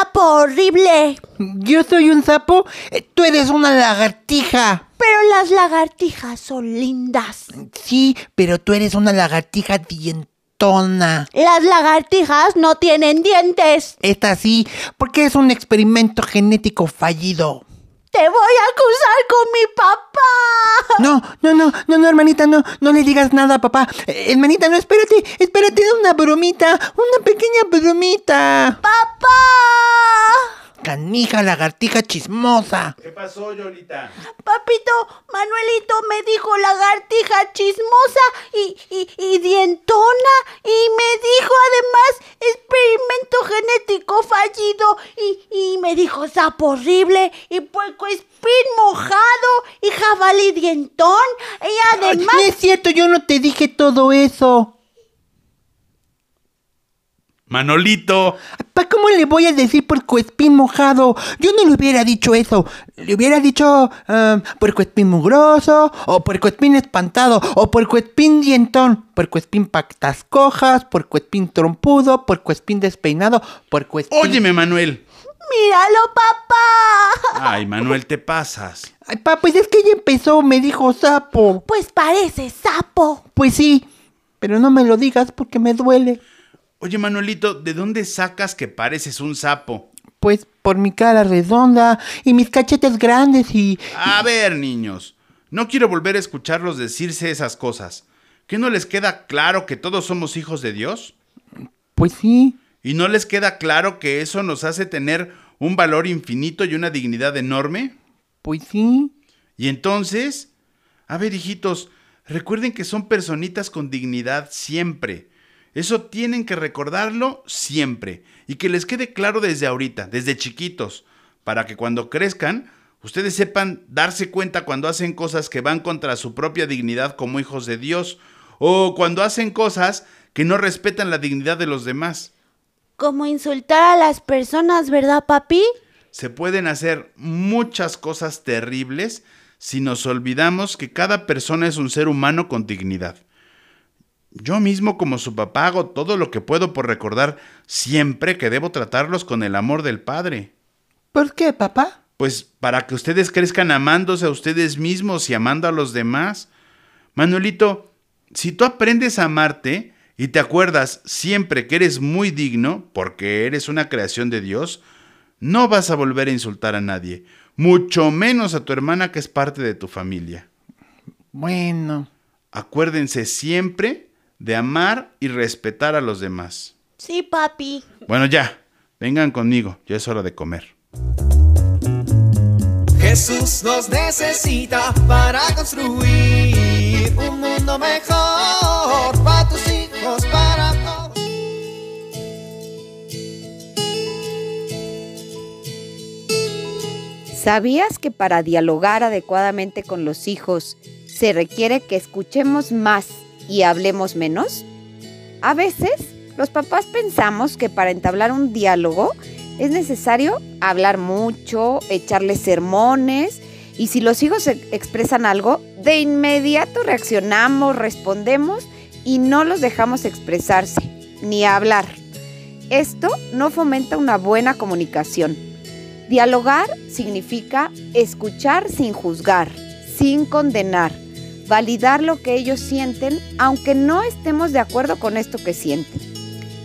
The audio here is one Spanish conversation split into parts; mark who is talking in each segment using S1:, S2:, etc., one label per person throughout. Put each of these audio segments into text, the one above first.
S1: Sapo horrible.
S2: Yo soy un sapo, eh, tú eres una lagartija.
S1: Pero las lagartijas son lindas.
S2: Sí, pero tú eres una lagartija dientona.
S1: Las lagartijas no tienen dientes.
S2: Esta sí, porque es un experimento genético fallido.
S1: Te voy a acusar con mi papá.
S2: No, no, no, no, no, hermanita, no, no le digas nada, papá. Eh, hermanita, no, espérate, espérate, una bromita, una pequeña bromita.
S1: ¡Papá!
S2: Canija, lagartija chismosa.
S3: ¿Qué pasó, Yolita?
S1: Papito, Manuelito me dijo lagartija chismosa y, y, y dientona y me dijo además experimento genético fallido y, y me dijo sapo horrible y puerco espín mojado y jabalí dientón y
S2: Ay,
S1: además...
S2: no es cierto, yo no te dije todo eso.
S3: Manolito.
S2: ¿Para cómo le voy a decir puercoespín mojado? Yo no le hubiera dicho eso. Le hubiera dicho ah, puercoespín mugroso, o puercoespín espantado, o puercoespín dientón, puercoespín patas cojas, puercoespín trompudo, puercoespín despeinado, puercoespín...
S3: Óyeme, Manuel.
S1: Míralo, papá.
S3: Ay, Manuel, te pasas.
S2: Ay, pa, pues es que ella empezó, me dijo sapo.
S1: Pues parece sapo.
S2: Pues sí, pero no me lo digas porque me duele.
S3: Oye, Manuelito, ¿de dónde sacas que pareces un sapo?
S2: Pues por mi cara redonda y mis cachetes grandes y...
S3: A ver, niños. No quiero volver a escucharlos decirse esas cosas. ¿Qué no les queda claro que todos somos hijos de Dios?
S2: Pues sí.
S3: ¿Y no les queda claro que eso nos hace tener un valor infinito y una dignidad enorme?
S2: Pues sí.
S3: Y entonces, a ver, hijitos, recuerden que son personitas con dignidad siempre. Eso tienen que recordarlo siempre y que les quede claro desde ahorita, desde chiquitos, para que cuando crezcan, ustedes sepan darse cuenta cuando hacen cosas que van contra su propia dignidad como hijos de Dios o cuando hacen cosas que no respetan la dignidad de los demás.
S1: Como insultar a las personas, ¿verdad, papi?
S3: Se pueden hacer muchas cosas terribles si nos olvidamos que cada persona es un ser humano con dignidad. Yo mismo como su papá hago todo lo que puedo por recordar siempre que debo tratarlos con el amor del Padre.
S2: ¿Por qué, papá?
S3: Pues para que ustedes crezcan amándose a ustedes mismos y amando a los demás. Manuelito, si tú aprendes a amarte y te acuerdas siempre que eres muy digno, porque eres una creación de Dios, no vas a volver a insultar a nadie, mucho menos a tu hermana que es parte de tu familia.
S2: Bueno.
S3: Acuérdense siempre de amar y respetar a los demás.
S1: Sí, papi.
S3: Bueno, ya, vengan conmigo, ya es hora de comer.
S4: Jesús nos necesita para construir un mundo mejor para tus hijos, para todos.
S5: ¿Sabías que para dialogar adecuadamente con los hijos se requiere que escuchemos más y hablemos menos? A veces, los papás pensamos que para entablar un diálogo es necesario hablar mucho, echarles sermones y si los hijos e- expresan algo, de inmediato reaccionamos, respondemos y no los dejamos expresarse ni hablar. Esto no fomenta una buena comunicación. Dialogar significa escuchar sin juzgar, sin condenar, validar lo que ellos sienten aunque no estemos de acuerdo con esto que sienten.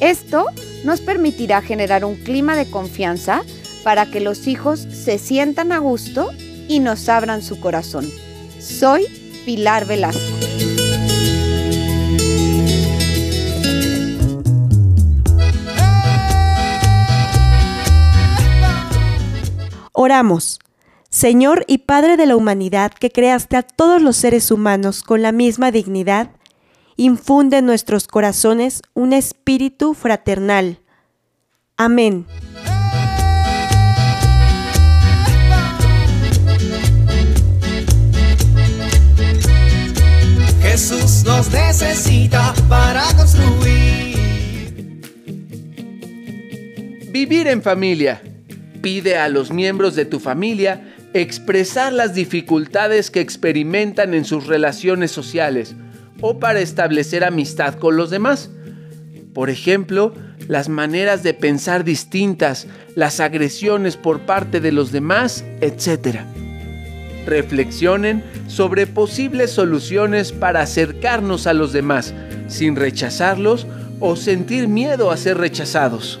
S5: Esto nos permitirá generar un clima de confianza para que los hijos se sientan a gusto y nos abran su corazón. Soy Pilar Velasco.
S6: Oramos. Señor y Padre de la humanidad que creaste a todos los seres humanos con la misma dignidad, infunde en nuestros corazones un espíritu fraternal. Amén.
S4: Jesús nos necesita para construir.
S7: Vivir en familia. Pide a los miembros de tu familia expresar las dificultades que experimentan en sus relaciones sociales o para establecer amistad con los demás. Por ejemplo, las maneras de pensar distintas, las agresiones por parte de los demás, etc. Reflexionen sobre posibles soluciones para acercarnos a los demás sin rechazarlos o sentir miedo a ser rechazados.